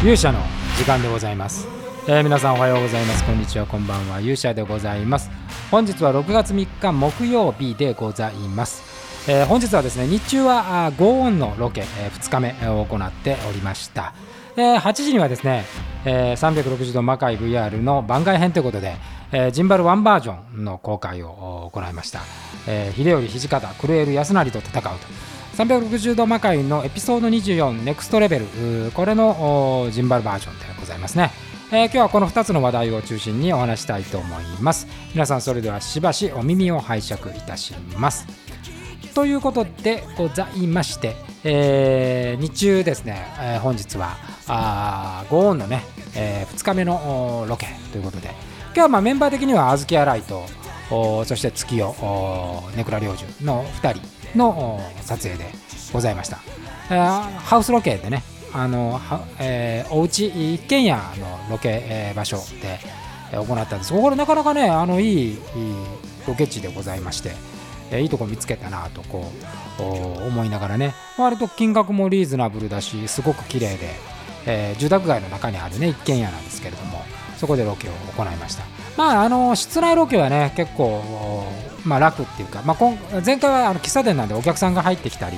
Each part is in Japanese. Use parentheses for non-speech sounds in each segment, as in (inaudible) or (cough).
勇者の時間でございます、えー皆さんおはようございます。こんにちは。こんばんは。勇者でございます。本日は6月3日木曜日でございます、えー本日はですね日中はあーゴーオンのロケ、え2日目を行っておりました。えー8時にはですね、えー360度魔界 VR の番外編ということで、えージンバル1バージョンの公開を行いました、えー秀頼土方クルエル安成と戦うと。360度魔界のエピソード24ネクストレベル。これのジンバルバージョンでございますね、えー今日はこの2つの話題を中心にお話したいと思います。皆さんそれではしばしお耳を拝借いたします。ということでございまして、えー日中ですね、えー本日はあゴーンのね、え2日目のロケということで。今日はまあメンバー的には小豆洗いとそして月夜ネクラ領主の2人。のお撮影でございました、えーハウスロケでねあのは、えーおうち一軒家のロケ、えー場所でえー行ったんです。これなかなかねあのいいロケ地でございましてえーいいとこ見つけたなとこうお思いながらね割と金額もリーズナブルだしすごく綺麗で、えー住宅街の中にあるね一軒家なんですけれどもそこでロケを行いました。まああの室内ロケはね結構、まあ、楽っていうか、まあ、今前回はあの喫茶店なんでお客さんが入ってきたり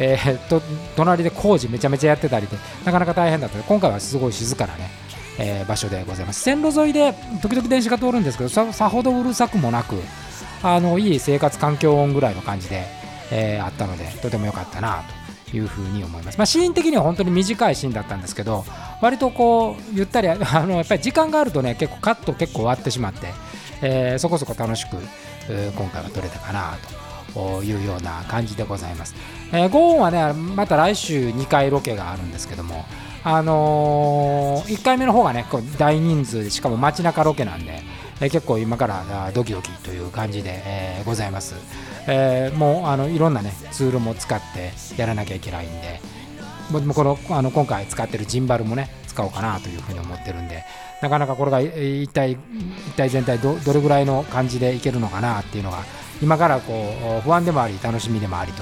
えーと隣で工事めちゃめちゃやってたりでなかなか大変だった。ので今回はすごい静かなね、えー場所でございます。線路沿いで時々電車が通るんですけどささほどうるさくもなくあのいい生活環境音ぐらいの感じで、えーあったのでとても良かったなと。いうふに思います、まあ、シーン的には本当に短いシーンだったんですけど割とこうゆったり (laughs) あのやっぱり時間があるとね結構カット結構終わってしまって、えーそこそこ楽しく、今回は撮れたかなというような感じでございます、えーゴーンはねまた来週2回ロケがあるんですけどもあの1回目の方がねこう大人数でしかも街中ロケなんで、え結構今からドキドキという感じで、えございます、えもうあのいろんなねツールも使ってやらなきゃいけないんでもこのあの今回使ってるジンバルもね使おうかなというふうに思ってるんでなかなかこれが一体一体全体どどれぐらいの感じでいけるのかなっていうのが今からこう不安でもあり楽しみでもあり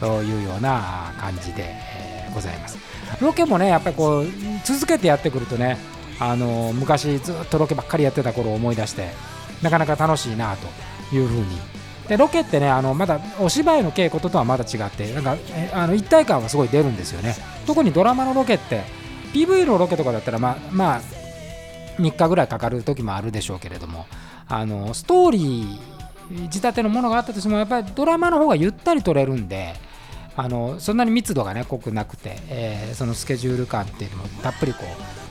というような感じで、えございます。ロケもねやっぱりこう続けてやってくるとねあの昔ずっとロケばっかりやってた頃を思い出してなかなか楽しいなというふうに。でロケってねあのまだお芝居の稽古とはまだ違ってなんかあの一体感はすごい出るんですよね。特にドラマのロケって PV のロケとかだったらまあまあ3日ぐらいかかる時もあるでしょうけれどもあのストーリー仕立てのものがあったとしてもやっぱりドラマの方がゆったり撮れるんであのそんなに密度がね濃くなくて、えーそのスケジュール感っていうのもたっぷりこ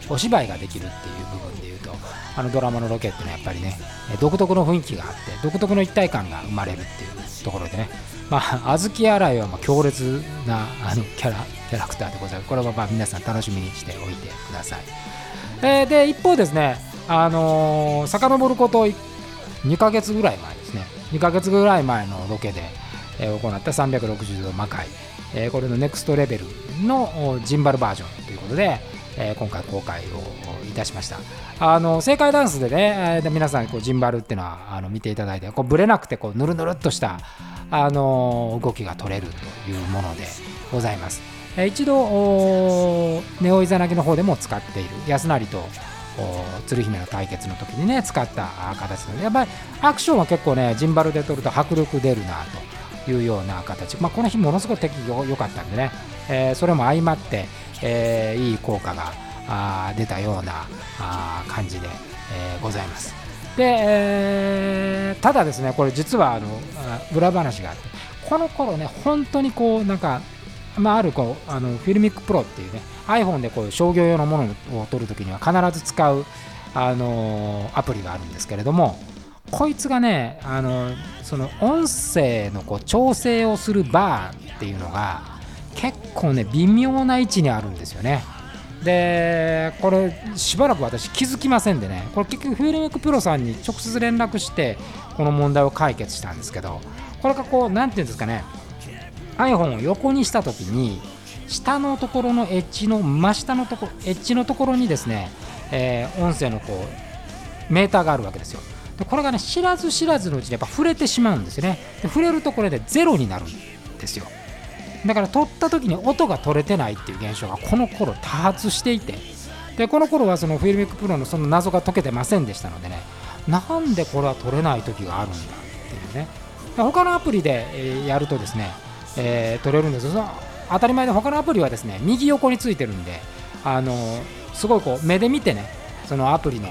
うお芝居ができるっていう部分でいうとあのドラマのロケっていうのはやっぱりね独特の雰囲気があって独特の一体感が生まれるっていうところでね。まあ小豆洗いはま強烈なあのキャラキャラクターでございます。これはまあ皆さん楽しみにしておいてください、えーで一方ですねあのー遡ること2ヶ月ぐらい前ですね。2ヶ月ぐらい前のロケで、え行った360度魔界、えこれのネクストレベルのジンバルバージョンということで、え今回公開をいたしました。あの正解ダンスでね、えーで皆さんこうジンバルっていうのはあの見ていただいてこうブレなくてこうぬるぬるっとしたあの動きが取れるというものでございます、え一度ネオイザナギの方でも使っている安成と鶴姫の対決の時にね使った形のでやっぱりアクションは結構ねジンバルで撮ると迫力出るなというような形、まあ、この日ものすごく敵が良かったんでね、えーそれも相まって、えーいい効果があ出たようなあ感じで、えーございます。で、えーただですねこれ実はあの裏話があってこの頃ね本当にこうなんかまあ、あるこうあの FiLMiC Pro っていうね iPhone でこういう商業用のものを撮るときには必ず使う、あのーアプリがあるんですけれどもこいつがね、あのその音声のこう調整をするバーっていうのが結構ね微妙な位置にあるんですよね。でこれしばらく私気づきませんでね。これ結局 FiLMiC Pro さんに直接連絡してこの問題を解決したんですけどこれがこうなんていうんですかね。iPhone を横にした時に下のところのエッジの真下のところエッジのところにですね、えー音声のこうメーターがあるわけですよ。でこれがね知らず知らずのうちにやっぱ触れてしまうんですよね。で触れるとこれでゼロになるんですよ。だから撮った時に音が取れてないっていう現象がこの頃多発していて。でこの頃はその FiLMiC Pro のその謎が解けてませんでしたのでね。なんでこれは取れない時があるんだっていうね。他のアプリで、やるとですね、えー、取れるんですけど当たり前で他のアプリはですね右横についてるんであのすごいこう目で見てねそのアプリの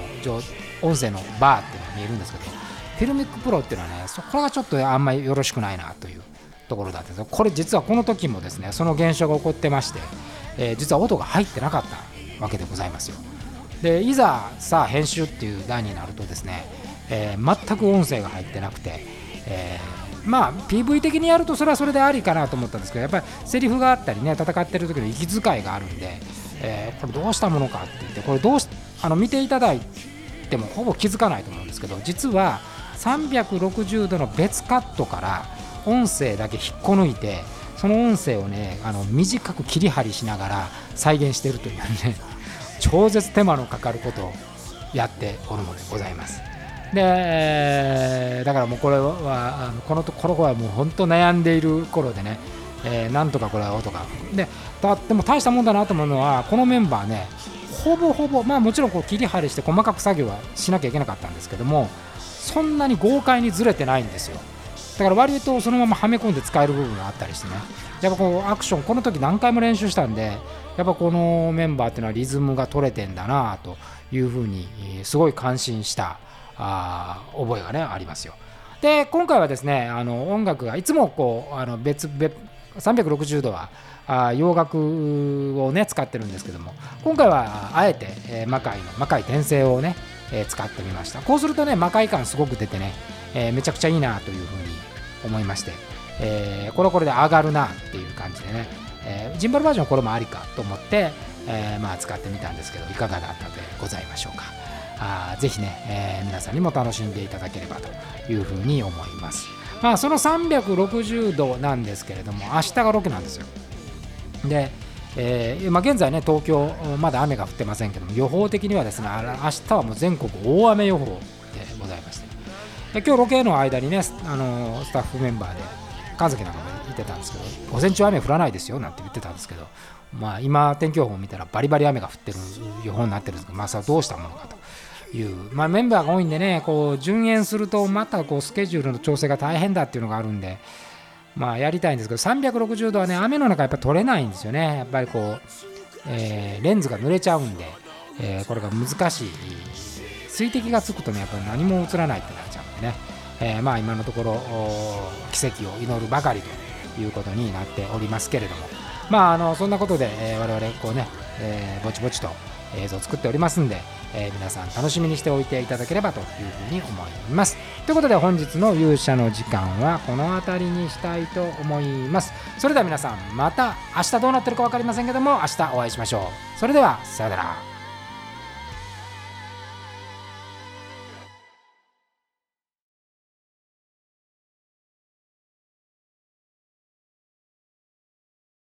音声のバーって見えるんですけど FiLMiC Pro っていうのはねそこがちょっとあんまりよろしくないなというところだったんです。これ実はこの時もですねその現象が起こってまして、えー、実は音が入ってなかったわけでございますよ。でいざさあ編集っていう段になるとですね、えー、全く音声が入ってなくて、えー、まあ PV 的にやるとそれはそれでありかなと思ったんですけどやっぱりセリフがあったりね戦ってる時の息遣いがあるんで、えー、これどうしたものかって言ってこれどうしあの見ていただいてもほぼ気づかないと思うんですけど実は360度の別カットから音声だけ引っこ抜いてその音声をねあの短く切り張りしながら再現しているというね (laughs) 超絶手間のかかることをやっておるのでございます。でだからもうこれはあのこのこの子はもう本当悩んでいる頃でね、えー、なんとかこれは音が。でだでも大したもんだなと思うのはこのメンバーねほぼほぼまあもちろんこう切り張りして細かく作業はしなきゃいけなかったんですけどもそんなに豪快にずれてないんですよ。だから割とそのままはめ込んで使える部分があったりしてね。やっぱこうアクションこの時何回も練習したんでやっぱこのメンバーっていうのはリズムが取れてんだなというふうにすごい感心したあ覚えがねありますよ。で今回はですねあの音楽がいつもこうあの別別360度は洋楽をね使ってるんですけども今回はあえて、えー、魔界の魔界転生をね、えー、使ってみました。こうするとね魔界感すごく出てね、えー、めちゃくちゃいいなというふうに思いまして、えー、これはこれで上がるなっていう感じでね、え、ジンバルバージョンこれもありかと思って、え、まあ使ってみたんですけどいかがだったでございましょうか。あぜひね、え、皆さんにも楽しんでいただければというふうに思います。まあその360度なんですけれども明日がロケなんですよ。でえーま、現在ね東京まだ雨が降ってませんけども予報的にはですね明日はもう全国大雨予報でございまして。今日ロケの間にねあのスタッフメンバーで神崎なんかも言ってたんですけど午前中雨降らないですよなんて言ってたんですけどまあ今天気予報を見たらバリバリ雨が降ってる予報になってるんですけどまあそれはどうしたものかと。いう。まあメンバーが多いんでねこう順延するとまたこうスケジュールの調整が大変だっていうのがあるんでまあ、やりたいんですけど360度はね雨の中やっぱ撮れないんですよね。やっぱりこう、えー、レンズが濡れちゃうんで、えー、これが難しい。水滴がつくとねやっぱり何も映らないってなっちゃうんでね、えー、まあ今のところ奇跡を祈るばかりということになっておりますけれども。まああのそんなことで、えー、我々こうね、え、ぼちぼちと映像を作っておりますんで、えー、皆さん楽しみにしておいていただければというふうに思います。ということで本日の勇者の時間はこの辺りにしたいと思います。それでは皆さんまた明日どうなってるか分かりませんけども明日お会いしましょう。それではさよなら。